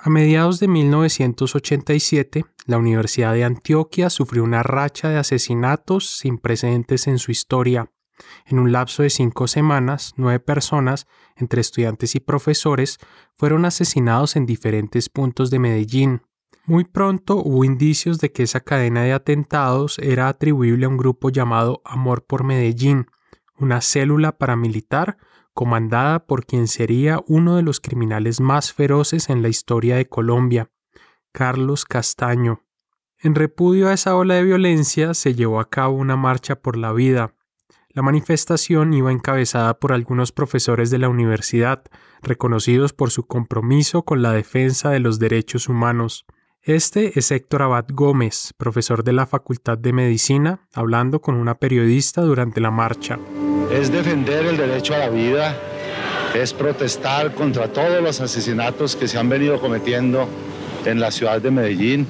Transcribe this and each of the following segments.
A mediados de 1987, la Universidad de Antioquia sufrió una racha de asesinatos sin precedentes en su historia. En un lapso de cinco semanas, nueve personas, entre estudiantes y profesores, fueron asesinados en diferentes puntos de Medellín. Muy pronto hubo indicios de que esa cadena de atentados era atribuible a un grupo llamado Amor por Medellín, una célula paramilitar comandada por quien sería uno de los criminales más feroces en la historia de Colombia, Carlos Castaño. En repudio a esa ola de violencia se llevó a cabo una marcha por la vida. La manifestación iba encabezada por algunos profesores de la universidad, reconocidos por su compromiso con la defensa de los derechos humanos. Este es Héctor Abad Gómez, profesor de la Facultad de Medicina, hablando con una periodista durante la marcha es defender el derecho a la vida, es protestar contra todos los asesinatos que se han venido cometiendo en la ciudad de Medellín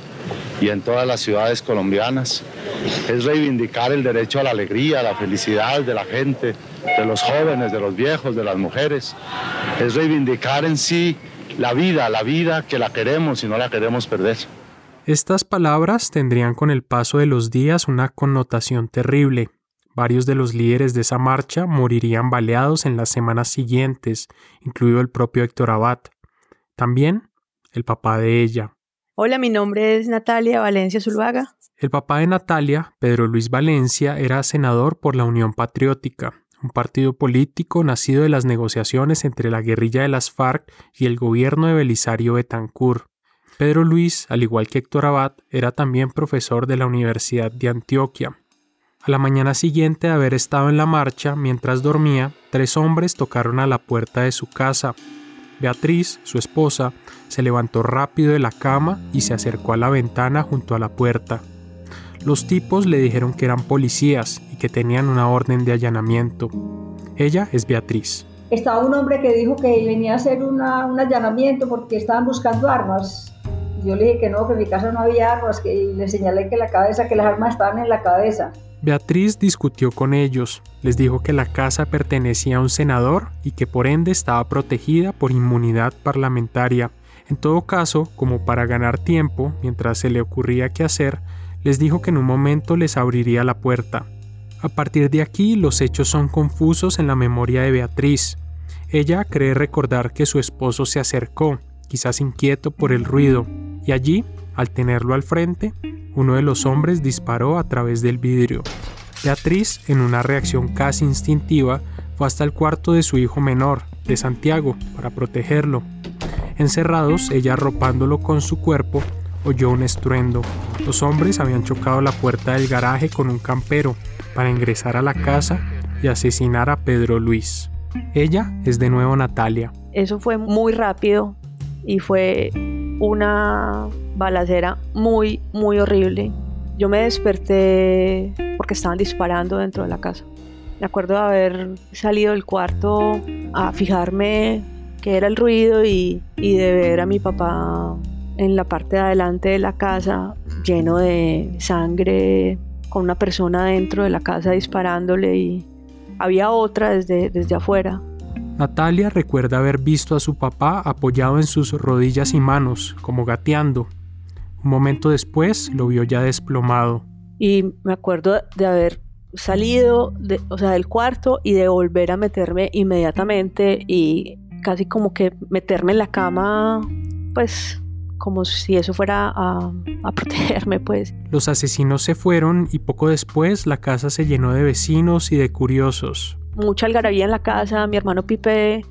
y en todas las ciudades colombianas. Es reivindicar el derecho a la alegría, a la felicidad de la gente, de los jóvenes, de los viejos, de las mujeres. Es reivindicar en sí la vida, la vida que la queremos y no la queremos perder. Estas palabras tendrían con el paso de los días una connotación terrible, Varios de los líderes de esa marcha morirían baleados en las semanas siguientes, incluido el propio Héctor Abad. También el papá de ella. Hola, mi nombre es Natalia Valencia Zuluaga. El papá de Natalia, Pedro Luis Valencia, era senador por la Unión Patriótica, un partido político nacido de las negociaciones entre la guerrilla de las FARC y el gobierno de Belisario Betancourt. Pedro Luis, al igual que Héctor Abad, era también profesor de la Universidad de Antioquia, a la mañana siguiente de haber estado en la marcha, mientras dormía, tres hombres tocaron a la puerta de su casa. Beatriz, su esposa, se levantó rápido de la cama y se acercó a la ventana junto a la puerta. Los tipos le dijeron que eran policías y que tenían una orden de allanamiento. Ella es Beatriz. Estaba un hombre que dijo que venía a hacer un allanamiento porque estaban buscando armas. Yo le dije que no, que en mi casa no había armas, que le señalé que la cabeza, que las armas estaban en la cabeza. Beatriz discutió con ellos, les dijo que la casa pertenecía a un senador y que por ende estaba protegida por inmunidad parlamentaria. En todo caso, como para ganar tiempo, mientras se le ocurría qué hacer, les dijo que en un momento les abriría la puerta. A partir de aquí los hechos son confusos en la memoria de Beatriz. Ella cree recordar que su esposo se acercó, quizás inquieto por el ruido, y allí, al tenerlo al frente, uno de los hombres disparó a través del vidrio. Beatriz, en una reacción casi instintiva, fue hasta el cuarto de su hijo menor, de Santiago, para protegerlo. Encerrados, ella arropándolo con su cuerpo, oyó un estruendo. Los hombres habían chocado la puerta del garaje con un campero para ingresar a la casa y asesinar a Pedro Luis. Ella es de nuevo Natalia. Eso fue muy rápido y fue una balacera muy, muy horrible. Yo me desperté porque estaban disparando dentro de la casa. Me acuerdo de haber salido del cuarto a fijarme qué era el ruido y, y de ver a mi papá en la parte de adelante de la casa lleno de sangre, con una persona dentro de la casa disparándole y había otra desde, desde afuera. Natalia recuerda haber visto a su papá apoyado en sus rodillas y manos, como gateando. Un momento después lo vio ya desplomado. Y me acuerdo de haber salido de, o sea, del cuarto y de volver a meterme inmediatamente y casi como que meterme en la cama, pues como si eso fuera a, a, protegerme, pues. Los asesinos se fueron y poco después la casa se llenó de vecinos y de curiosos mucha algarabía en la casa, mi hermano Pipe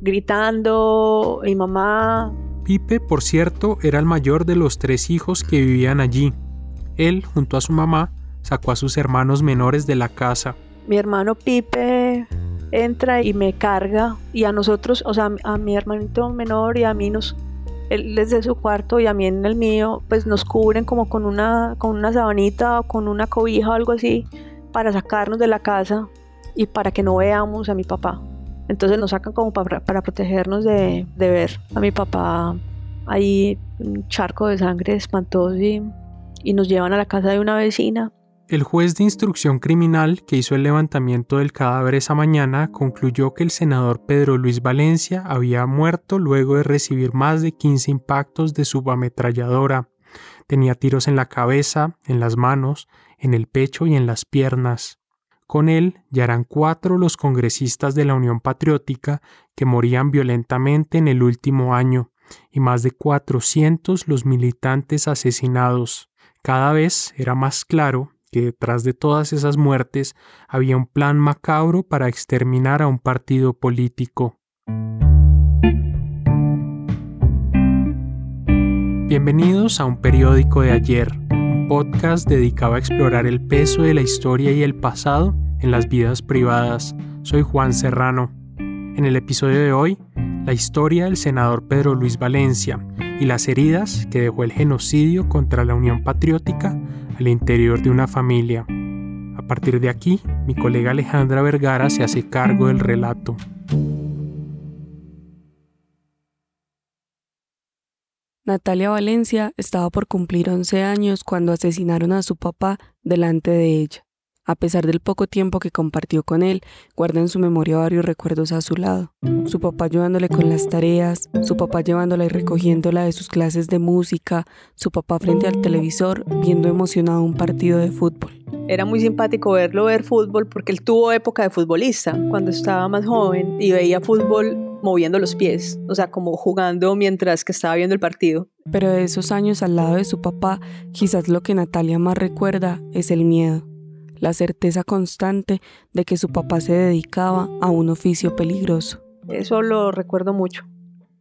gritando, mi mamá. Pipe, por cierto, era el mayor de los tres hijos que vivían allí. Él, junto a su mamá, sacó a sus hermanos menores de la casa. Mi hermano Pipe entra y me carga y a nosotros, o sea, a mi hermanito menor y a mí nos, él desde su cuarto y a mí en el mío, pues nos cubren como con una, con una sabanita o con una cobija o algo así para sacarnos de la casa y para que no veamos a mi papá. Entonces nos sacan como para, para protegernos de, de, ver a mi papá ahí un charco de sangre espantoso y, y, nos llevan a la casa de una vecina El juez de instrucción criminal que hizo el levantamiento del cadáver esa mañana concluyó que el senador Pedro Luis Valencia había muerto luego de recibir más de 15 impactos de subametralladora. Tenía tiros en la cabeza, en las manos, en el pecho y en las piernas. Con él ya eran cuatro los congresistas de la Unión Patriótica que morían violentamente en el último año y más de 400 los militantes asesinados. Cada vez era más claro que detrás de todas esas muertes había un plan macabro para exterminar a un partido político. Bienvenidos a un periódico de ayer, podcast dedicado a explorar el peso de la historia y el pasado en las vidas privadas. Soy Juan Serrano. En el episodio de hoy, la historia del senador Pedro Luis Valencia y las heridas que dejó el genocidio contra la Unión Patriótica al interior de una familia. A partir de aquí, mi colega Alejandra Vergara se hace cargo del relato. Natalia Valencia estaba por cumplir 11 años cuando asesinaron a su papá delante de ella. A pesar del poco tiempo que compartió con él, guarda en su memoria varios recuerdos a su lado. Su papá ayudándole con las tareas, su papá llevándola y recogiéndola de sus clases de música, su papá frente al televisor viendo emocionado un partido de fútbol. Era muy simpático verlo ver fútbol porque él tuvo época de futbolista cuando estaba más joven y veía fútbol moviendo los pies, o sea, como jugando mientras que estaba viendo el partido. Pero de esos años al lado de su papá, quizás lo que Natalia más recuerda es el miedo la certeza constante de que su papá se dedicaba a un oficio peligroso. Eso lo recuerdo mucho,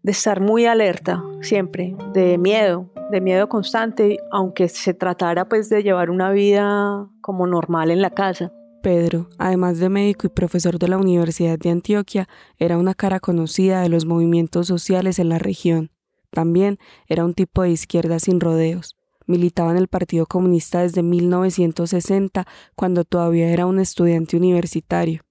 de estar muy alerta siempre, de miedo, de miedo constante, aunque se tratara pues de llevar una vida como normal en la casa. Pedro, además de médico y profesor de la Universidad de Antioquia, era una cara conocida de los movimientos sociales en la región. También era un tipo de izquierda sin rodeos. Militaba en el Partido Comunista desde 1960, cuando todavía era un estudiante universitario.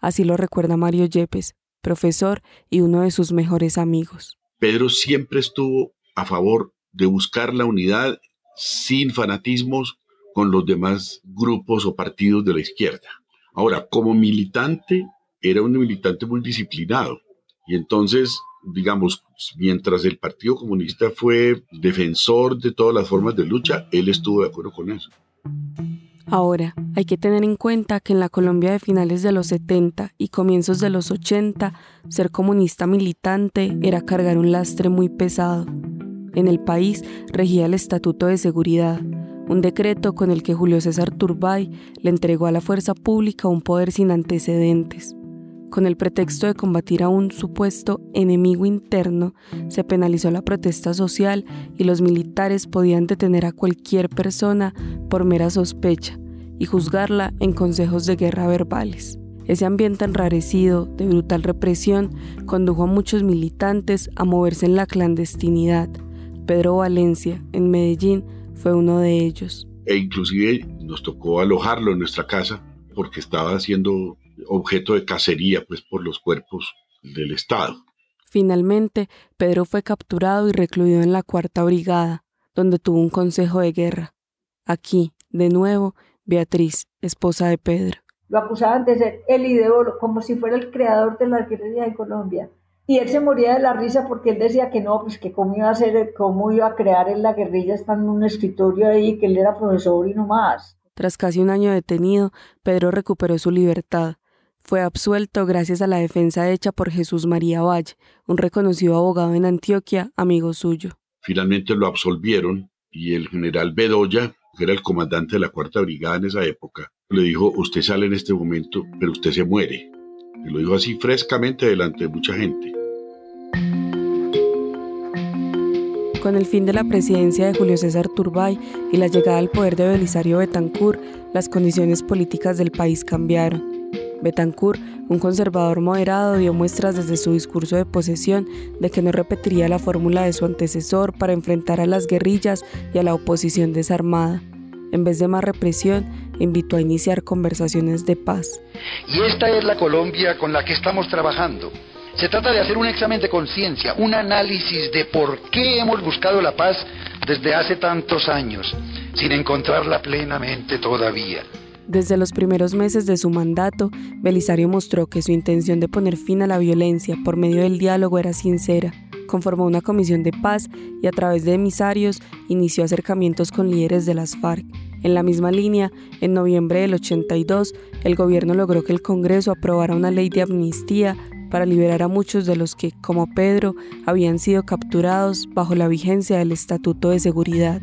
Así lo recuerda Mario Yepes, profesor y uno de sus mejores amigos. Pedro siempre estuvo a favor de buscar la unidad sin fanatismos con los demás grupos o partidos de la izquierda. Ahora, como militante, era un militante muy disciplinado y entonces digamos, mientras el Partido Comunista fue defensor de todas las formas de lucha, él estuvo de acuerdo con eso. Ahora, hay que tener en cuenta que en la Colombia de finales de los 70 y comienzos de los 80, ser comunista militante era cargar un lastre muy pesado. En el país regía el Estatuto de Seguridad, un decreto con el que Julio César Turbay le entregó a la fuerza pública un poder sin antecedentes. Con el pretexto de combatir a un supuesto enemigo interno, se penalizó la protesta social y los militares podían detener a cualquier persona por mera sospecha y juzgarla en consejos de guerra verbales. Ese ambiente enrarecido de brutal represión condujo a muchos militantes a moverse en la clandestinidad. Pedro Valencia, en Medellín, fue uno de ellos. E inclusive nos tocó alojarlo en nuestra casa porque estaba haciendo objeto de cacería pues, por los cuerpos del Estado. Finalmente, Pedro fue capturado y recluido en la Cuarta Brigada, donde tuvo un consejo de guerra. Aquí, de nuevo, Beatriz, esposa de Pedro. Lo acusaban de ser el ideólogo, como si fuera el creador de la guerrilla en Colombia. Y él se moría de la risa porque él decía que no, pues que cómo iba a ser, cómo iba a crear en la guerrilla estando en un escritorio ahí, que él era profesor y no más. Tras casi un año detenido, Pedro recuperó su libertad fue absuelto gracias a la defensa hecha por Jesús María Valle, un reconocido abogado en Antioquia, amigo suyo. Finalmente lo absolvieron y el general Bedoya, que era el comandante de la Cuarta Brigada en esa época, le dijo, usted sale en este momento, pero usted se muere. Y lo dijo así frescamente delante de mucha gente. Con el fin de la presidencia de Julio César Turbay y la llegada al poder de Belisario Betancourt, las condiciones políticas del país cambiaron. Betancourt, un conservador moderado, dio muestras desde su discurso de posesión de que no repetiría la fórmula de su antecesor para enfrentar a las guerrillas y a la oposición desarmada. En vez de más represión, invitó a iniciar conversaciones de paz. Y esta es la Colombia con la que estamos trabajando. Se trata de hacer un examen de conciencia, un análisis de por qué hemos buscado la paz desde hace tantos años sin encontrarla plenamente todavía. Desde los primeros meses de su mandato, Belisario mostró que su intención de poner fin a la violencia por medio del diálogo era sincera. Conformó una comisión de paz y a través de emisarios inició acercamientos con líderes de las FARC. En la misma línea, en noviembre del 82, el gobierno logró que el Congreso aprobara una ley de amnistía para liberar a muchos de los que, como Pedro, habían sido capturados bajo la vigencia del Estatuto de Seguridad.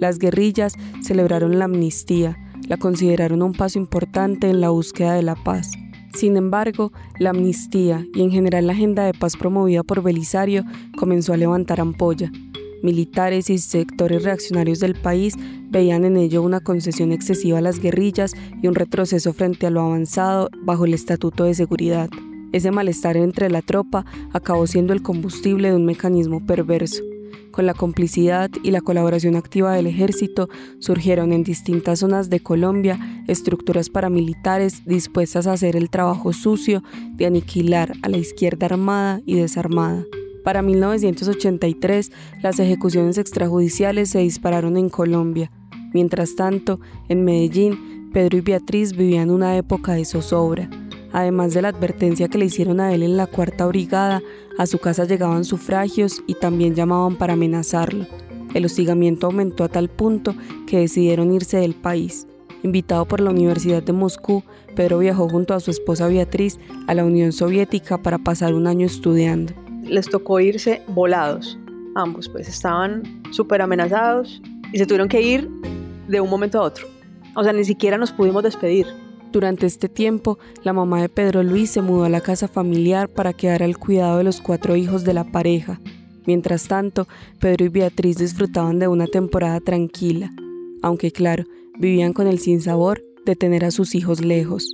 Las guerrillas celebraron la amnistía, la consideraron un paso importante en la búsqueda de la paz. Sin embargo, la amnistía y en general la agenda de paz promovida por Belisario comenzó a levantar ampolla. Militares y sectores reaccionarios del país veían en ello una concesión excesiva a las guerrillas y un retroceso frente a lo avanzado bajo el Estatuto de Seguridad. Ese malestar entre la tropa acabó siendo el combustible de un mecanismo perverso. Con la complicidad y la colaboración activa del ejército, surgieron en distintas zonas de Colombia estructuras paramilitares dispuestas a hacer el trabajo sucio de aniquilar a la izquierda armada y desarmada. Para 1983, las ejecuciones extrajudiciales se dispararon en Colombia. Mientras tanto, en Medellín, Pedro y Beatriz vivían una época de zozobra. Además de la advertencia que le hicieron a él en la cuarta brigada, a su casa llegaban sufragios y también llamaban para amenazarlo. El hostigamiento aumentó a tal punto que decidieron irse del país. Invitado por la Universidad de Moscú, Pedro viajó junto a su esposa Beatriz a la Unión Soviética para pasar un año estudiando. Les tocó irse volados. Ambos pues estaban súper amenazados y se tuvieron que ir de un momento a otro. O sea, ni siquiera nos pudimos despedir. Durante este tiempo, la mamá de Pedro Luis se mudó a la casa familiar para quedar al cuidado de los cuatro hijos de la pareja. Mientras tanto, Pedro y Beatriz disfrutaban de una temporada tranquila, aunque claro, vivían con el sinsabor de tener a sus hijos lejos.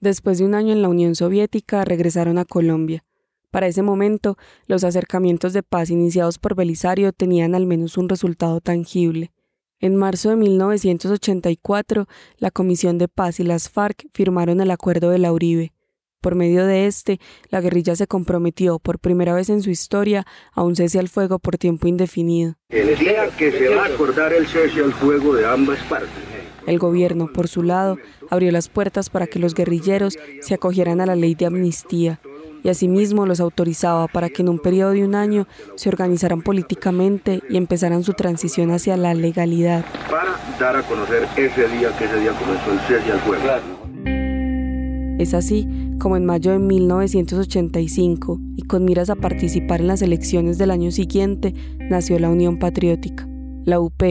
Después de un año en la Unión Soviética, regresaron a Colombia. Para ese momento, los acercamientos de paz iniciados por Belisario tenían al menos un resultado tangible. En marzo de 1984, la Comisión de Paz y las FARC firmaron el Acuerdo de la Uribe. Por medio de este, la guerrilla se comprometió por primera vez en su historia a un cese al fuego por tiempo indefinido. El día que se va a acordar el cese al fuego de ambas partes. El gobierno, por su lado, abrió las puertas para que los guerrilleros se acogieran a la ley de amnistía, y asimismo los autorizaba para que en un periodo de un año se organizaran políticamente y empezaran su transición hacia la legalidad. Para dar a conocer ese día que ese día comenzó el cese al fuego. Es así como en mayo de 1985, y con miras a participar en las elecciones del año siguiente, nació la Unión Patriótica. La UP,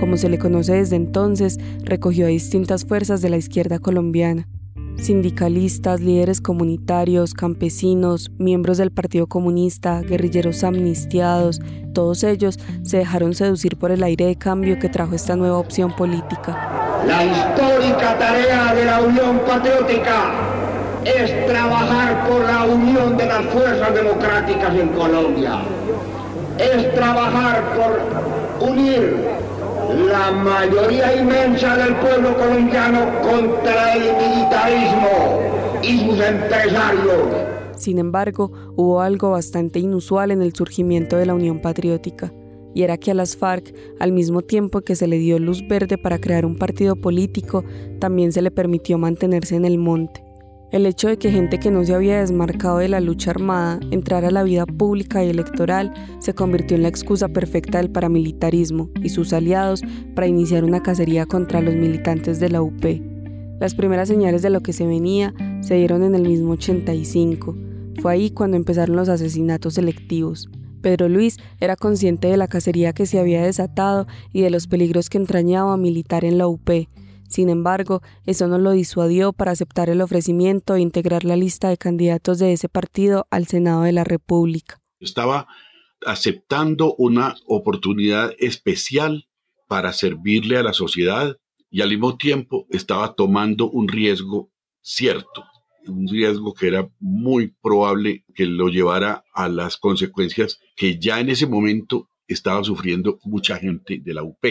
como se le conoce desde entonces, recogió a distintas fuerzas de la izquierda colombiana sindicalistas, líderes comunitarios, campesinos, miembros del Partido Comunista, guerrilleros amnistiados, todos ellos se dejaron seducir por el aire de cambio que trajo esta nueva opción política. La histórica tarea de la Unión Patriótica es trabajar por la unión de las fuerzas democráticas en Colombia. Es trabajar por unir la mayoría inmensa del pueblo colombiano contra el militarismo y sus empresarios. Sin embargo, hubo algo bastante inusual en el surgimiento de la Unión Patriótica, y era que a las FARC, al mismo tiempo que se le dio luz verde para crear un partido político, también se le permitió mantenerse en el monte. El hecho de que gente que no se había desmarcado de la lucha armada entrara a la vida pública y electoral se convirtió en la excusa perfecta del paramilitarismo y sus aliados para iniciar una cacería contra los militantes de la UP. Las primeras señales de lo que se venía se dieron en el mismo 85. Fue ahí cuando empezaron los asesinatos selectivos. Pedro Luis era consciente de la cacería que se había desatado y de los peligros que entrañaba militar en la UP, sin embargo, eso no lo disuadió para aceptar el ofrecimiento e integrar la lista de candidatos de ese partido al Senado de la República. Estaba aceptando una oportunidad especial para servirle a la sociedad y al mismo tiempo estaba tomando un riesgo cierto, un riesgo que era muy probable que lo llevara a las consecuencias que ya en ese momento estaba sufriendo mucha gente de la UP.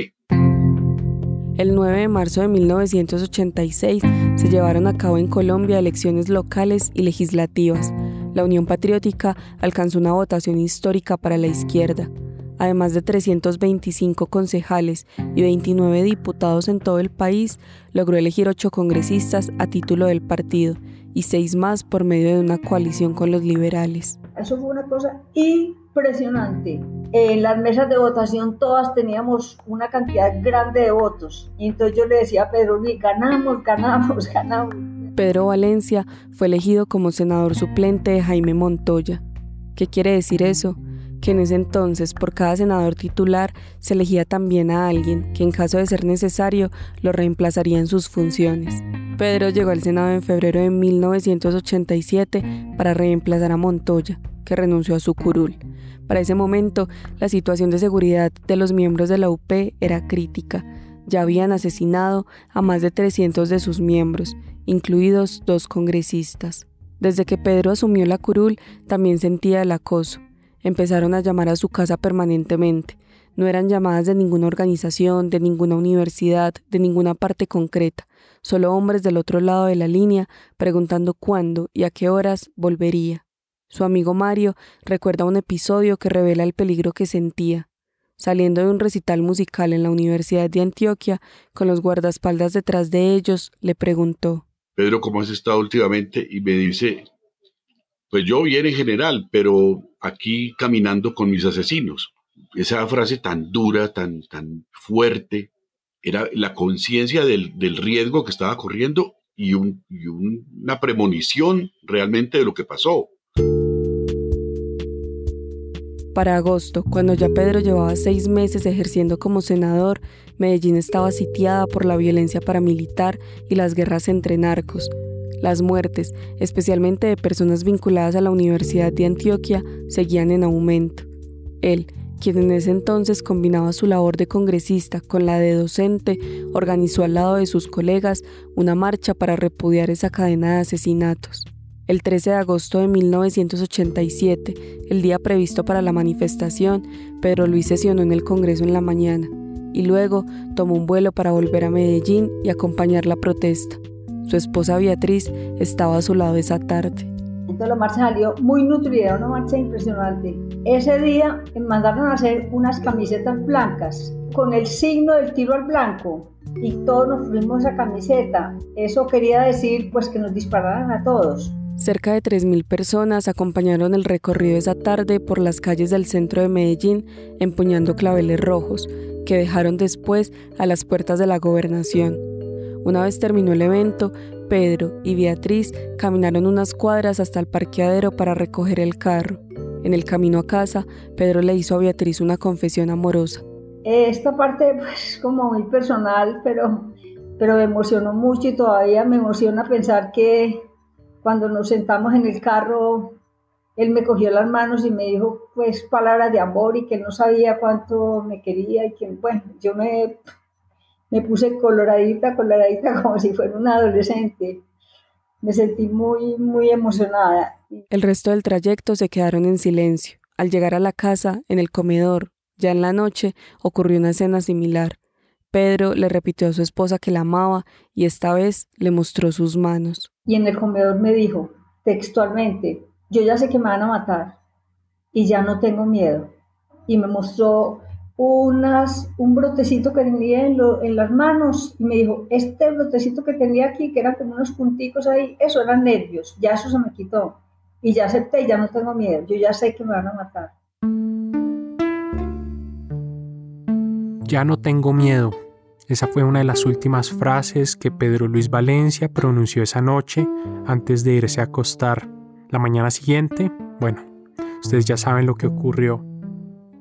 El 9 de marzo de 1986 se llevaron a cabo en Colombia elecciones locales y legislativas. La Unión Patriótica alcanzó una votación histórica para la izquierda. además de 325 concejales y 29 diputados en todo el país, logró elegir ocho congresistas a título del partido y seis más por medio de una coalición con los liberales. Eso fue una cosa impresionante. En las mesas de votación todas teníamos una cantidad grande de votos. Y entonces yo le decía a Pedro, ganamos, ganamos, ganamos. Pedro Valencia fue elegido como senador suplente de Jaime Montoya. ¿Qué quiere decir eso? Que en ese entonces por cada senador titular se elegía también a alguien que en caso de ser necesario lo reemplazaría en sus funciones. Pedro llegó al Senado en febrero de 1987 para reemplazar a Montoya, que renunció a su curul. Para ese momento, la situación de seguridad de los miembros de la UP era crítica. Ya habían asesinado a más de 300 de sus miembros, incluidos dos congresistas. Desde que Pedro asumió la curul, también sentía el acoso. Empezaron a llamar a su casa permanentemente. No eran llamadas de ninguna organización, de ninguna universidad, de ninguna parte concreta solo hombres del otro lado de la línea preguntando cuándo y a qué horas volvería. Su amigo Mario recuerda un episodio que revela el peligro que sentía. Saliendo de un recital musical en la Universidad de Antioquia, con los guardaespaldas detrás de ellos, le preguntó Pedro, ¿cómo has estado últimamente? Y me dice, pues yo bien en general, pero aquí caminando con mis asesinos. Esa frase tan dura, tan, tan fuerte, era la conciencia del, riesgo que estaba corriendo y, una premonición realmente de lo que pasó. Para agosto, cuando ya Pedro llevaba seis meses ejerciendo como senador, Medellín estaba sitiada por la violencia paramilitar y las guerras entre narcos. Las muertes, especialmente de personas vinculadas a la Universidad de Antioquia, seguían en aumento. Él, quien en ese entonces combinaba su labor de congresista con la de docente, organizó al lado de sus colegas una marcha para repudiar esa cadena de asesinatos. El 13 de agosto de 1987, el día previsto para la manifestación, Pedro Luis sesionó en el Congreso en la mañana y luego tomó un vuelo para volver a Medellín y acompañar la protesta. Su esposa Beatriz estaba a su lado esa tarde. Entonces la marcha salió muy nutrida, una marcha impresionante. Ese día me mandaron a hacer unas camisetas blancas con el signo del tiro al blanco y todos nos fuimos esa camiseta. Eso quería decir pues que nos dispararan a todos. Cerca de 3.000 personas acompañaron el recorrido esa tarde por las calles del centro de Medellín empuñando claveles rojos que dejaron después a las puertas de la gobernación. Una vez terminó el evento, Pedro y Beatriz caminaron unas cuadras hasta el parqueadero para recoger el carro. En el camino a casa, Pedro le hizo a Beatriz una confesión amorosa. Esta parte pues, es como muy personal, pero, pero me emocionó mucho y todavía me emociona pensar que cuando nos sentamos en el carro, él me cogió las manos y me dijo pues palabras de amor y que no sabía cuánto me quería y que bueno, yo me me puse coloradita, coloradita como si fuera una adolescente. Me sentí muy, muy emocionada. El resto del trayecto se quedaron en silencio. Al llegar a la casa, en el comedor, ya en la noche, ocurrió una escena similar. Pedro le repitió a su esposa que la amaba y esta vez le mostró sus manos. Y en el comedor me dijo, textualmente, yo ya sé que me van a matar y ya no tengo miedo. Y me mostró unas, un brotecito que tenía en, en, las manos y me dijo, este brotecito que tenía aquí, que eran como unos punticos ahí, eso eran nervios, ya eso se me quitó. Y ya acepté, ya no tengo miedo, yo ya sé que me van a matar. Ya no tengo miedo. Esa fue una de las últimas frases que Pedro Luis Valencia pronunció esa noche antes de irse a acostar. La mañana siguiente, bueno, ustedes ya saben lo que ocurrió.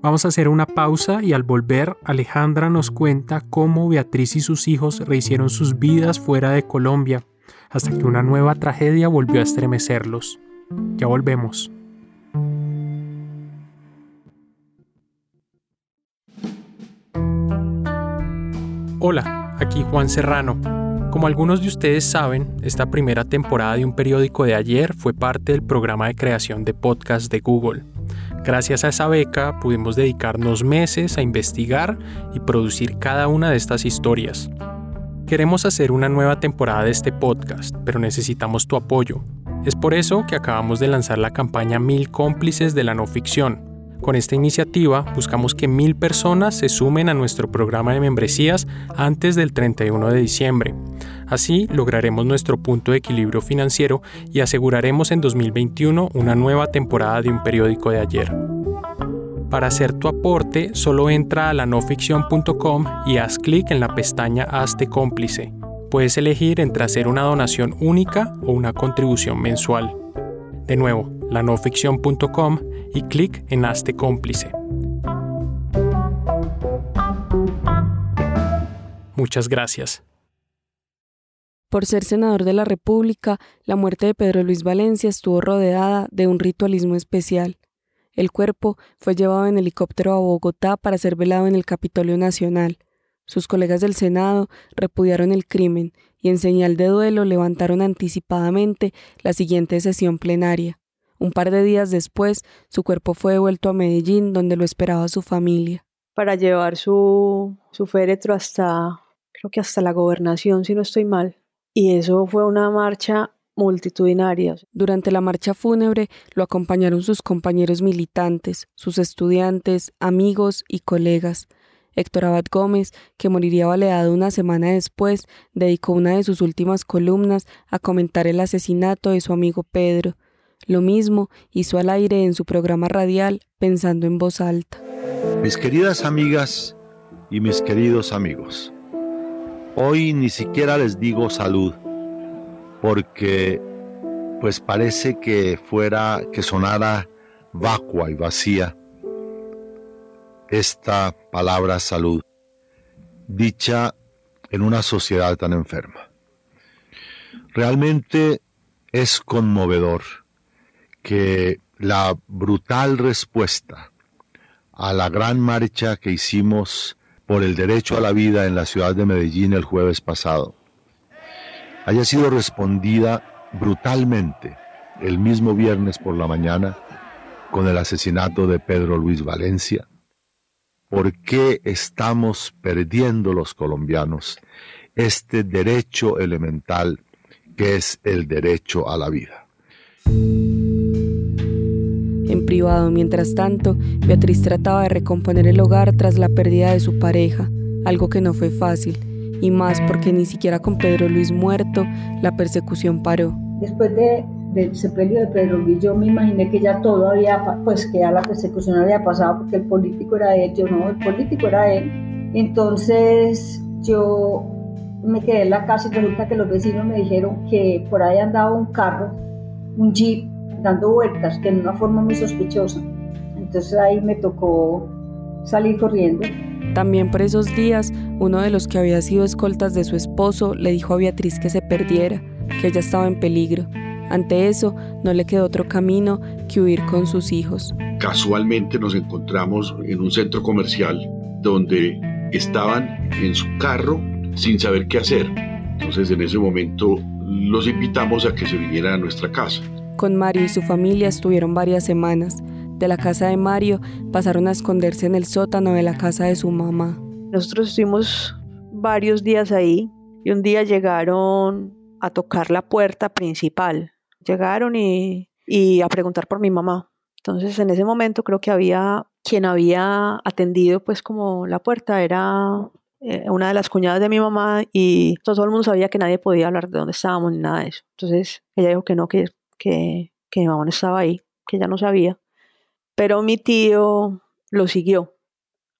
Vamos a hacer una pausa y al volver Alejandra nos cuenta cómo Beatriz y sus hijos rehicieron sus vidas fuera de Colombia hasta que una nueva tragedia volvió a estremecerlos. Ya volvemos. Hola, aquí Juan Serrano. Como algunos de ustedes saben, esta primera temporada de un periódico de ayer fue parte del programa de creación de podcast de Google. Gracias a esa beca pudimos dedicarnos meses a investigar y producir cada una de estas historias. Queremos hacer una nueva temporada de este podcast, pero necesitamos tu apoyo. Es por eso que acabamos de lanzar la campaña Mil cómplices de la no ficción, Con esta iniciativa buscamos que mil personas se sumen a nuestro programa de membresías antes del 31 de diciembre. Así lograremos nuestro punto de equilibrio financiero y aseguraremos en 2021 una nueva temporada de un periódico de ayer. Para hacer tu aporte, solo entra a lanoficción.com y haz clic en la pestaña Hazte cómplice. Puedes elegir entre hacer una donación única o una contribución mensual. De nuevo, lanoficción.com y clic en Hazte cómplice. Muchas gracias. Por ser senador de la República, la muerte de Pedro Luis Valencia estuvo rodeada de un ritualismo especial. El cuerpo fue llevado en helicóptero a Bogotá para ser velado en el Capitolio Nacional. Sus colegas del Senado repudiaron el crimen y en señal de duelo levantaron anticipadamente la siguiente sesión plenaria. Un par de días después, su cuerpo fue devuelto a Medellín, donde lo esperaba su familia. Para llevar su, su féretro hasta, creo que hasta la gobernación, si no estoy mal. Y eso fue una marcha multitudinaria. Durante la marcha fúnebre lo acompañaron sus compañeros militantes, sus estudiantes, amigos y colegas. Héctor Abad Gómez, que moriría baleado una semana después, dedicó una de sus últimas columnas a comentar el asesinato de su amigo Pedro. Lo mismo hizo al aire en su programa radial, pensando en voz alta. Mis queridas amigas y mis queridos amigos, hoy ni siquiera les digo salud, porque pues parece que fuera, que sonara vacua y vacía esta palabra salud, dicha en una sociedad tan enferma. Realmente es conmovedor que la brutal respuesta a la gran marcha que hicimos por el derecho a la vida en la ciudad de Medellín el jueves pasado haya sido respondida brutalmente el mismo viernes por la mañana con el asesinato de Pedro Luis Valencia, ¿Por qué estamos perdiendo los colombianos este derecho elemental que es el derecho a la vida? En privado, mientras tanto, Beatriz trataba de recomponer el hogar tras la pérdida de su pareja, algo que no fue fácil, y más porque ni siquiera con Pedro Luis muerto la persecución paró. Después de del sepelio de Pedro Luis, yo me imaginé que ya todo había, pues que ya la persecución había pasado porque el político era él, yo no, el político era él. Entonces yo me quedé en la casa y resulta que los vecinos me dijeron que por ahí andaba un carro, un jeep, dando vueltas, que en una forma muy sospechosa. Entonces ahí me tocó salir corriendo. También por esos días, uno de los que había sido escoltas de su esposo le dijo a Beatriz que se perdiera, que ella estaba en peligro ante eso, no le quedó otro camino que huir con sus hijos. Casualmente nos encontramos en un centro comercial donde estaban en su carro sin saber qué hacer. Entonces en ese momento los invitamos a que se vinieran a nuestra casa. Con Mario y su familia estuvieron varias semanas. De la casa de Mario pasaron a esconderse en el sótano de la casa de su mamá. Nosotros estuvimos varios días ahí y un día llegaron a tocar la puerta principal llegaron y, a preguntar por mi mamá. Entonces en ese momento creo que había quien había atendido pues como la puerta era eh, una de las cuñadas de mi mamá y todo el mundo sabía que nadie podía hablar de dónde estábamos ni nada de eso. Entonces ella dijo que no, que, que, que mi mamá no estaba ahí, que ella no sabía. Pero mi tío lo siguió,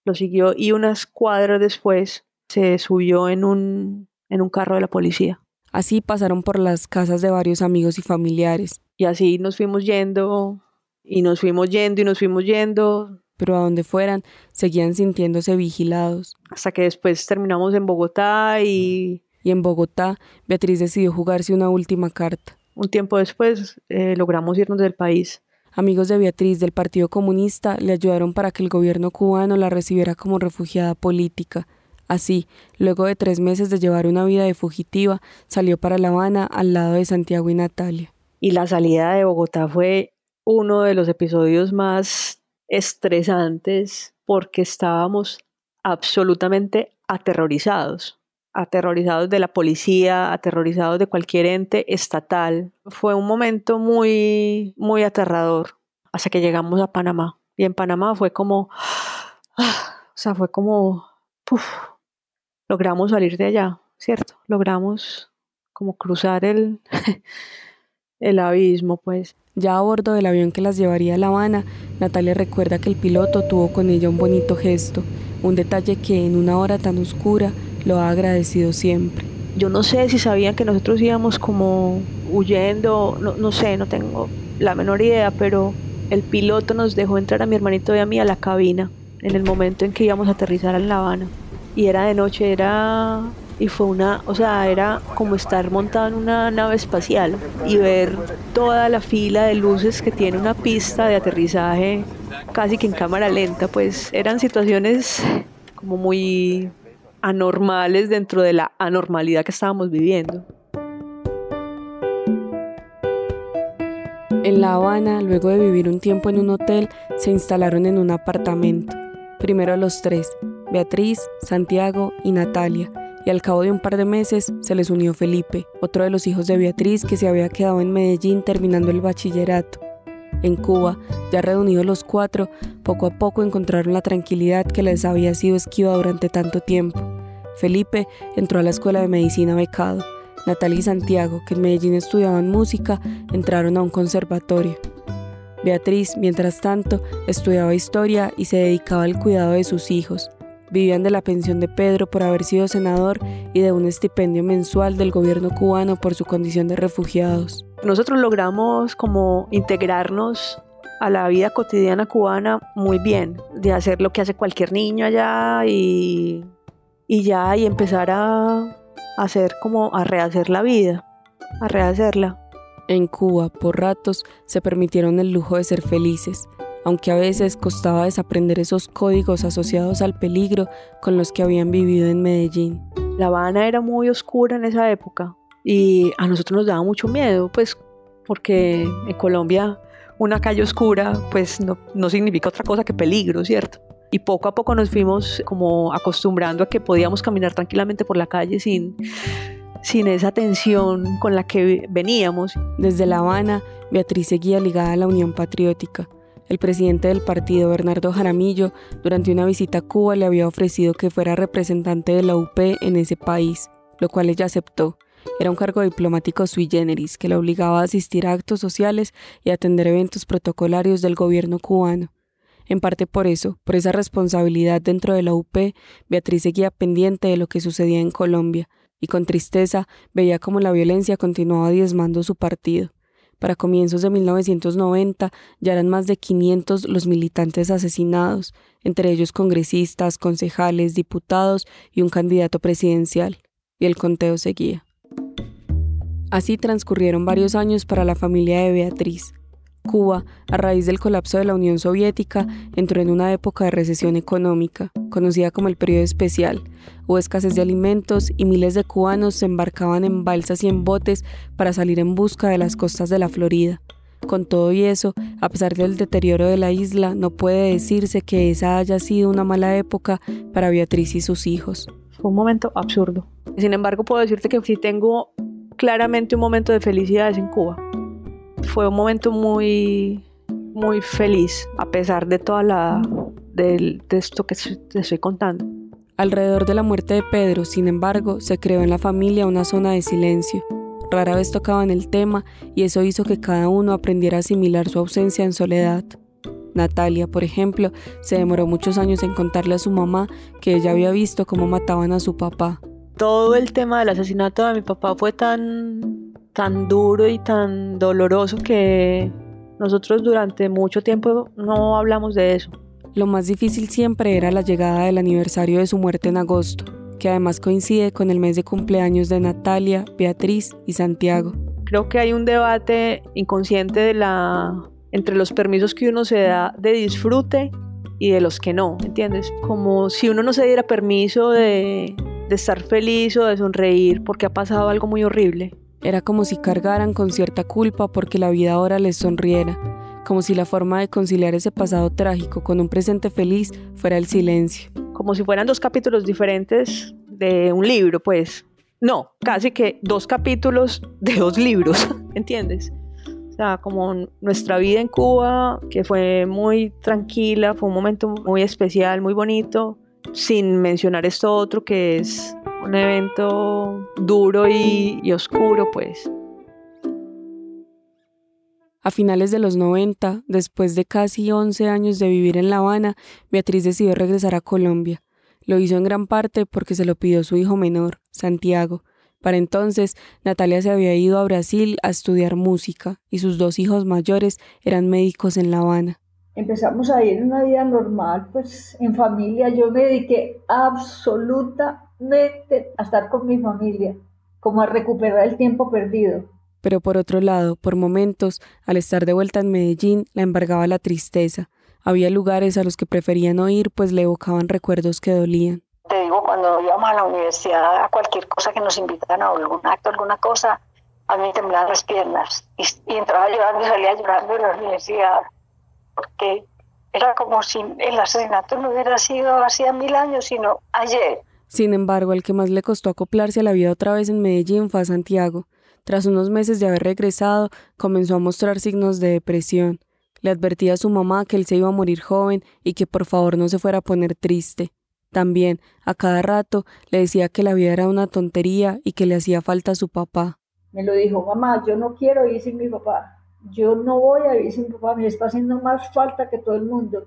lo siguió y unas cuadras después se subió en un, en un carro de la policía. Así pasaron por las casas de varios amigos y familiares. Y así nos fuimos yendo y nos fuimos yendo y nos fuimos yendo. Pero a donde fueran, seguían sintiéndose vigilados. Hasta que después terminamos en Bogotá y... Y en Bogotá, Beatriz decidió jugarse una última carta. Un tiempo después eh, logramos irnos del país. Amigos de Beatriz del Partido Comunista le ayudaron para que el gobierno cubano la recibiera como refugiada política Así, luego de tres meses de llevar una vida de fugitiva, salió para La Habana al lado de Santiago y Natalia. Y la salida de Bogotá fue uno de los episodios más estresantes porque estábamos absolutamente aterrorizados, aterrorizados de la policía, aterrorizados de cualquier ente estatal. Fue un momento muy, muy aterrador hasta que llegamos a Panamá. Y en Panamá fue como, ah, o sea, fue como, puf, logramos salir de allá, ¿cierto? Logramos como cruzar el, el abismo, pues. Ya a bordo del avión que las llevaría a La Habana, Natalia recuerda que el piloto tuvo con ella un bonito gesto, un detalle que en una hora tan oscura lo ha agradecido siempre. Yo no sé si sabían que nosotros íbamos como huyendo, no, no sé, no tengo la menor idea, pero el piloto nos dejó entrar a mi hermanito y a mí a la cabina en el momento en que íbamos a aterrizar en La Habana. Y era de noche, era y fue una, o sea, era como estar montado en una nave espacial y ver toda la fila de luces que tiene una pista de aterrizaje casi que en cámara lenta, pues eran situaciones como muy anormales dentro de la anormalidad que estábamos viviendo. En La Habana, luego de vivir un tiempo en un hotel, se instalaron en un apartamento. Primero los tres, Beatriz, Santiago y Natalia, y al cabo de un par de meses se les unió Felipe, otro de los hijos de Beatriz que se había quedado en Medellín terminando el bachillerato. En Cuba, ya reunidos los cuatro, poco a poco encontraron la tranquilidad que les había sido esquiva durante tanto tiempo. Felipe entró a la escuela de medicina becado. Natalia y Santiago, que en Medellín estudiaban música, entraron a un conservatorio. Beatriz, mientras tanto, estudiaba historia y se dedicaba al cuidado de sus hijos, vivían de la pensión de Pedro por haber sido senador y de un estipendio mensual del gobierno cubano por su condición de refugiados. Nosotros logramos como integrarnos a la vida cotidiana cubana muy bien, de hacer lo que hace cualquier niño allá y, y ya y empezar a hacer como a rehacer la vida, a rehacerla. En Cuba, por ratos, se permitieron el lujo de ser felices, aunque a veces costaba desaprender esos códigos asociados al peligro con los que habían vivido en Medellín. La Habana era muy oscura en esa época y a nosotros nos daba mucho miedo, pues porque en Colombia una calle oscura pues no, no significa otra cosa que peligro, ¿cierto? Y poco a poco nos fuimos como acostumbrando a que podíamos caminar tranquilamente por la calle sin, sin esa tensión con la que veníamos. Desde La Habana, Beatriz seguía ligada a la Unión Patriótica. El presidente del partido, Bernardo Jaramillo, durante una visita a Cuba le había ofrecido que fuera representante de la UP en ese país, lo cual ella aceptó. Era un cargo diplomático sui generis que la obligaba a asistir a actos sociales y atender eventos protocolarios del gobierno cubano. En parte por eso, por esa responsabilidad dentro de la UP, Beatriz seguía pendiente de lo que sucedía en Colombia y con tristeza veía cómo la violencia continuaba diezmando su partido. Para comienzos de 1990 ya eran más de 500 los militantes asesinados, entre ellos congresistas, concejales, diputados y un candidato presidencial. Y el conteo seguía. Así transcurrieron varios años para la familia de Beatriz. Cuba, a raíz del colapso de la Unión Soviética, entró en una época de recesión económica, conocida como el periodo especial. Hubo escasez de alimentos y miles de cubanos se embarcaban en balsas y en botes para salir en busca de las costas de la Florida. Con todo y eso, a pesar del deterioro de la isla, no puede decirse que esa haya sido una mala época para Beatriz y sus hijos. Fue un momento absurdo. Sin embargo, puedo decirte que sí tengo claramente un momento de felicidad en Cuba fue un momento muy, muy feliz, a pesar de toda la, de, de esto que te estoy contando. Alrededor de la muerte de Pedro, sin embargo, se creó en la familia una zona de silencio. Rara vez tocaban el tema y eso hizo que cada uno aprendiera a asimilar su ausencia en soledad. Natalia, por ejemplo, se demoró muchos años en contarle a su mamá que ella había visto cómo mataban a su papá. Todo el tema del asesinato de mi papá fue tan tan duro y tan doloroso que nosotros durante mucho tiempo no hablamos de eso. Lo más difícil siempre era la llegada del aniversario de su muerte en agosto, que además coincide con el mes de cumpleaños de Natalia, Beatriz y Santiago. Creo que hay un debate inconsciente de la entre los permisos que uno se da de disfrute y de los que no, ¿entiendes? Como si uno no se diera permiso de, de estar feliz o de sonreír porque ha pasado algo muy horrible. Era como si cargaran con cierta culpa porque la vida ahora les sonriera, como si la forma de conciliar ese pasado trágico con un presente feliz fuera el silencio. Como si fueran dos capítulos diferentes de un libro, pues. No, casi que dos capítulos de dos libros, ¿entiendes? O sea, como nuestra vida en Cuba, que fue muy tranquila, fue un momento muy especial, muy bonito, sin mencionar esto otro que es un evento duro y, y oscuro, pues. A finales de los 90, después de casi 11 años de vivir en La Habana, Beatriz decidió regresar a Colombia. Lo hizo en gran parte porque se lo pidió su hijo menor, Santiago, para entonces, Natalia se había ido a Brasil a estudiar música y sus dos hijos mayores eran médicos en La Habana. Empezamos a ir una vida normal, pues en familia. Yo me dediqué absolutamente a estar con mi familia, como a recuperar el tiempo perdido. Pero por otro lado, por momentos, al estar de vuelta en Medellín, la embargaba la tristeza. Había lugares a los que prefería no ir, pues le evocaban recuerdos que dolían te digo, cuando íbamos a la universidad, a cualquier cosa que nos invitaran a algún acto, alguna cosa, a mí temblaban las piernas y, entraba llorando y salía llorando de la universidad, porque era como si el asesinato no hubiera sido hacía mil años, sino ayer. Sin embargo, el que más le costó acoplarse a la vida otra vez en Medellín fue a Santiago. Tras unos meses de haber regresado, comenzó a mostrar signos de depresión. Le advertía a su mamá que él se iba a morir joven y que por favor no se fuera a poner triste. También, a cada rato, le decía que la vida era una tontería y que le hacía falta a su papá. Me lo dijo, mamá, yo no quiero ir sin mi papá. Yo no voy a ir sin mi papá, me está haciendo más falta que todo el mundo.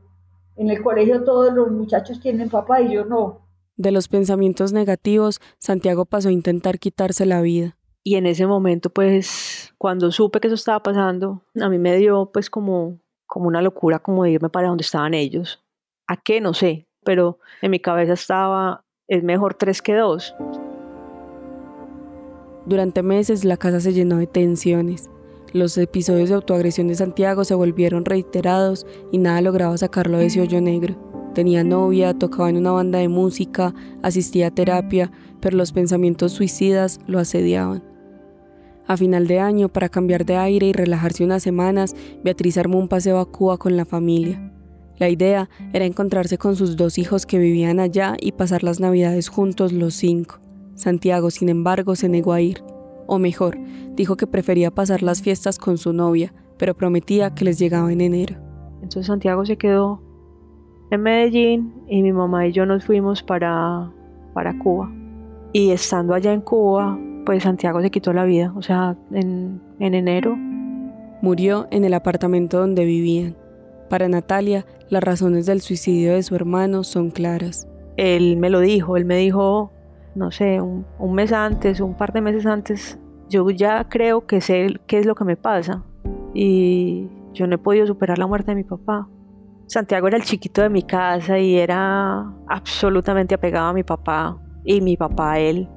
En el colegio todos los muchachos tienen papá y yo no. De los pensamientos negativos, Santiago pasó a intentar quitarse la vida. Y en ese momento, pues, cuando supe que eso estaba pasando, a mí me dio, pues, como, como una locura, como de irme para donde estaban ellos. ¿A qué? No sé pero en mi cabeza estaba, es mejor tres que dos. Durante meses la casa se llenó de tensiones. Los episodios de autoagresión de Santiago se volvieron reiterados y nada lograba sacarlo de ese hoyo negro. Tenía novia, tocaba en una banda de música, asistía a terapia, pero los pensamientos suicidas lo asediaban. A final de año, para cambiar de aire y relajarse unas semanas, Beatriz armó un paseo a Cuba con la familia. La idea era encontrarse con sus dos hijos que vivían allá y pasar las navidades juntos los cinco. Santiago, sin embargo, se negó a ir. O mejor, dijo que prefería pasar las fiestas con su novia, pero prometía que les llegaba en enero. Entonces Santiago se quedó en Medellín y mi mamá y yo nos fuimos para, para Cuba. Y estando allá en Cuba, pues Santiago se quitó la vida, o sea, en, en enero. Murió en el apartamento donde vivían. Para Natalia, las razones del suicidio de su hermano son claras. Él me lo dijo, él me dijo, no sé, un, mes antes, un par de meses antes, yo ya creo que sé qué es lo que me pasa y yo no he podido superar la muerte de mi papá. Santiago era el chiquito de mi casa y era absolutamente apegado a mi papá y mi papá a él.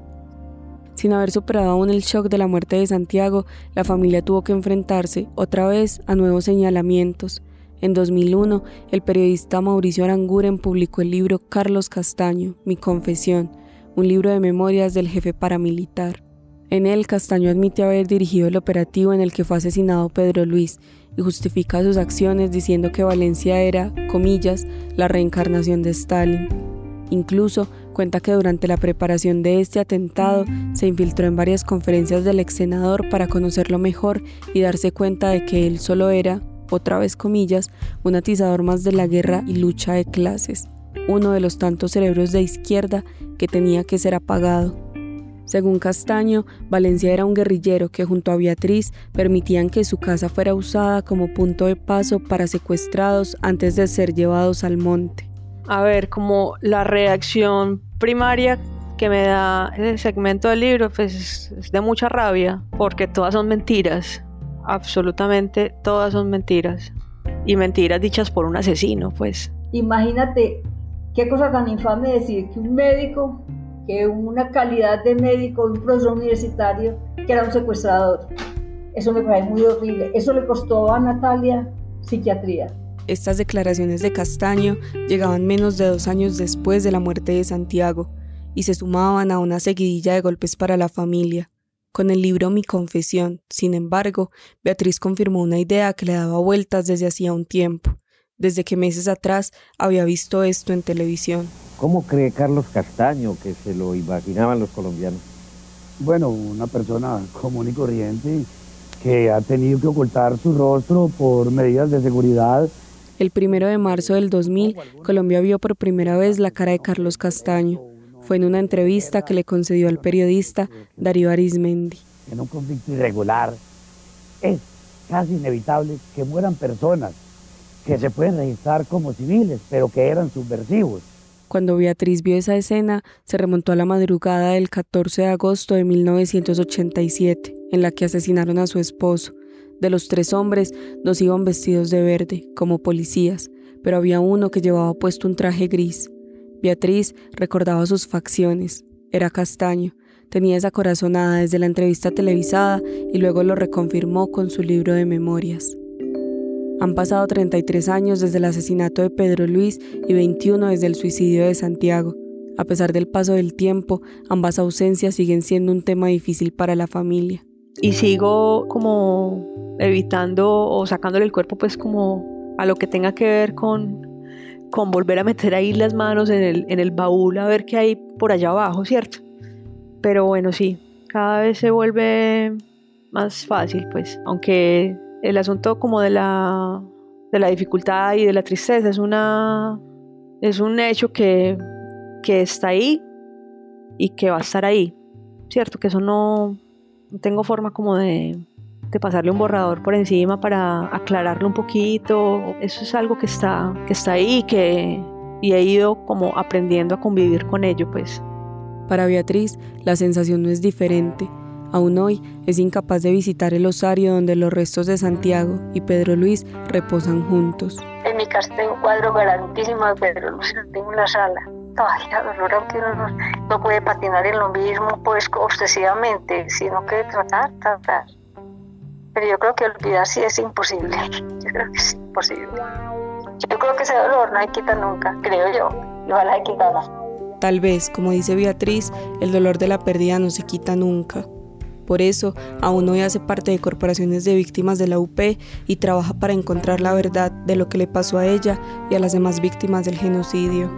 Sin haber superado aún el shock de la muerte de Santiago, la familia tuvo que enfrentarse otra vez a nuevos señalamientos, en 2001, el periodista Mauricio Aranguren publicó el libro Carlos Castaño, Mi Confesión, un libro de memorias del jefe paramilitar. En él, Castaño admite haber dirigido el operativo en el que fue asesinado Pedro Luis y justifica sus acciones diciendo que Valencia era, comillas, la reencarnación de Stalin. Incluso cuenta que durante la preparación de este atentado se infiltró en varias conferencias del ex senador para conocerlo mejor y darse cuenta de que él solo era, otra vez comillas, un atizador más de la guerra y lucha de clases, uno de los tantos cerebros de izquierda que tenía que ser apagado. Según Castaño, Valencia era un guerrillero que junto a Beatriz permitían que su casa fuera usada como punto de paso para secuestrados antes de ser llevados al monte. A ver, como la reacción primaria que me da ese segmento del libro pues, es de mucha rabia, porque todas son mentiras absolutamente todas son mentiras. Y mentiras dichas por un asesino, pues. Imagínate qué cosa tan infame decir que un médico, una calidad de médico, un profesor universitario, que era un secuestrador. Eso me parece muy horrible. Eso le costó a Natalia psiquiatría. Estas declaraciones de Castaño llegaban menos de dos años después de la muerte de Santiago y se sumaban a una seguidilla de golpes para la familia. Con el libro Mi Confesión, sin embargo, Beatriz confirmó una idea que le daba vueltas desde hacía un tiempo, desde que meses atrás había visto esto en televisión. ¿Cómo cree Carlos Castaño que se lo imaginaban los colombianos? Bueno, una persona común y corriente, que ha tenido que ocultar su rostro por medidas de seguridad. El primero de marzo del 2000, Colombia vio por primera vez la cara de Carlos Castaño. Fue en una entrevista que le concedió al periodista Darío Arismendi. En un conflicto irregular es casi inevitable que mueran personas que se pueden registrar como civiles, pero que eran subversivos. Cuando Beatriz vio esa escena, se remontó a la madrugada del 14 de agosto de 1987, en la que asesinaron a su esposo. De los tres hombres, dos iban vestidos de verde, como policías, pero había uno que llevaba puesto un traje gris. Beatriz recordaba sus facciones. Era castaño. Tenía esa corazonada desde la entrevista televisada y luego lo reconfirmó con su libro de memorias. Han pasado 33 años desde el asesinato de Pedro Luis y 21 desde el suicidio de Santiago. A pesar del paso del tiempo, ambas ausencias siguen siendo un tema difícil para la familia. Y sigo como evitando o sacándole el cuerpo pues como a lo que tenga que ver con, con volver a meter ahí las manos en el, en el baúl a ver qué hay por allá abajo, ¿cierto? Pero bueno, sí, cada vez se vuelve más fácil pues, aunque el asunto como de la, de la dificultad y de la tristeza es, una, es un hecho que, que está ahí y que va a estar ahí, ¿cierto? Que eso no, tengo forma como de, de, pasarle un borrador por encima para aclararlo un poquito. Eso es algo que está, que está ahí que y he ido como aprendiendo a convivir con ello, pues. Para Beatriz, la sensación no es diferente. Aún hoy es incapaz de visitar el osario donde los restos de Santiago y Pedro Luis reposan juntos. En mi casa tengo un cuadro grandísimo de Pedro Luis, tengo en la sala. Todavía dolor, aunque uno no, puede patinar en lo mismo, pues obsesivamente, sino que tratar, tratar. Pero yo creo que olvidar sí es imposible. Yo creo que es imposible. Yo creo que ese dolor no hay quita nunca, creo yo. Igual hay quitarla. Tal vez, como dice Beatriz, el dolor de la pérdida no se quita nunca. Por eso, aún hoy hace parte de corporaciones de víctimas de la UP y trabaja para encontrar la verdad de lo que le pasó a ella y a las demás víctimas del genocidio.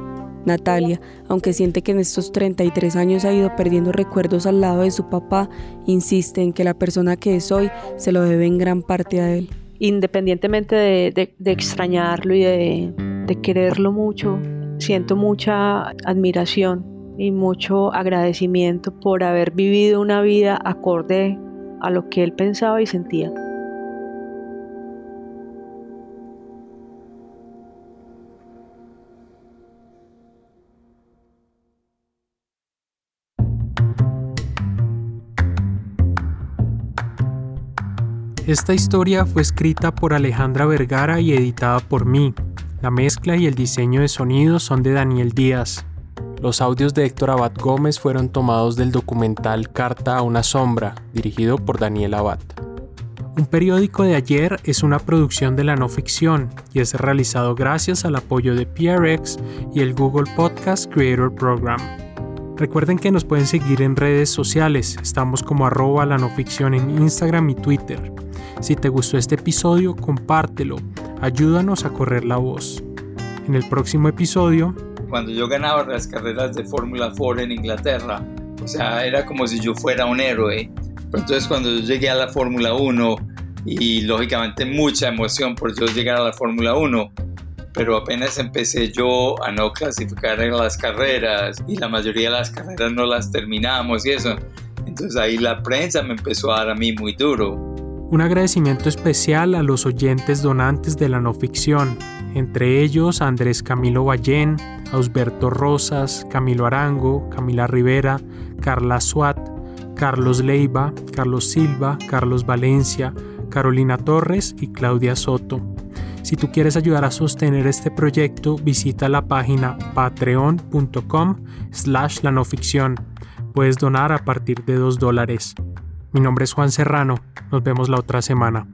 Natalia, aunque siente que en estos 33 años ha ido perdiendo recuerdos al lado de su papá, insiste en que la persona que es hoy se lo debe en gran parte a él. Independientemente de, extrañarlo y de, quererlo mucho, siento mucha admiración y mucho agradecimiento por haber vivido una vida acorde a lo que él pensaba y sentía. Esta historia fue escrita por Alejandra Vergara y editada por mí. La mezcla y el diseño de sonido son de Daniel Díaz. Los audios de Héctor Abad Gómez fueron tomados del documental Carta a una sombra, dirigido por Daniel Abad. Un periódico de ayer es una producción de la no ficción y es realizado gracias al apoyo de PRX y el Google Podcast Creator Program. Recuerden que nos pueden seguir en redes sociales, estamos como arroba la no ficción en Instagram y Twitter. Si te gustó este episodio, compártelo, ayúdanos a correr la voz. En el próximo episodio cuando yo ganaba las carreras de Fórmula 4 en Inglaterra, o sea, era como si yo fuera un héroe. Pero entonces cuando yo llegué a la Fórmula 1, y lógicamente mucha emoción por yo llegar a la Fórmula 1, pero apenas empecé yo a no clasificar en las carreras y la mayoría de las carreras no las terminamos y eso, entonces ahí la prensa me empezó a dar a mí muy duro. Un agradecimiento especial a los oyentes donantes de la no ficción, entre ellos Andrés Camilo Ballén, Ausberto Rosas, Camilo Arango, Camila Rivera, Carla Suat, Carlos Leiva, Carlos Silva, Carlos Valencia, Carolina Torres y Claudia Soto. Si tú quieres ayudar a sostener este proyecto, visita la página patreon.com slash la no ficción. Puedes donar a partir de 2 dólares. Mi nombre es Juan Serrano. Nos vemos la otra semana.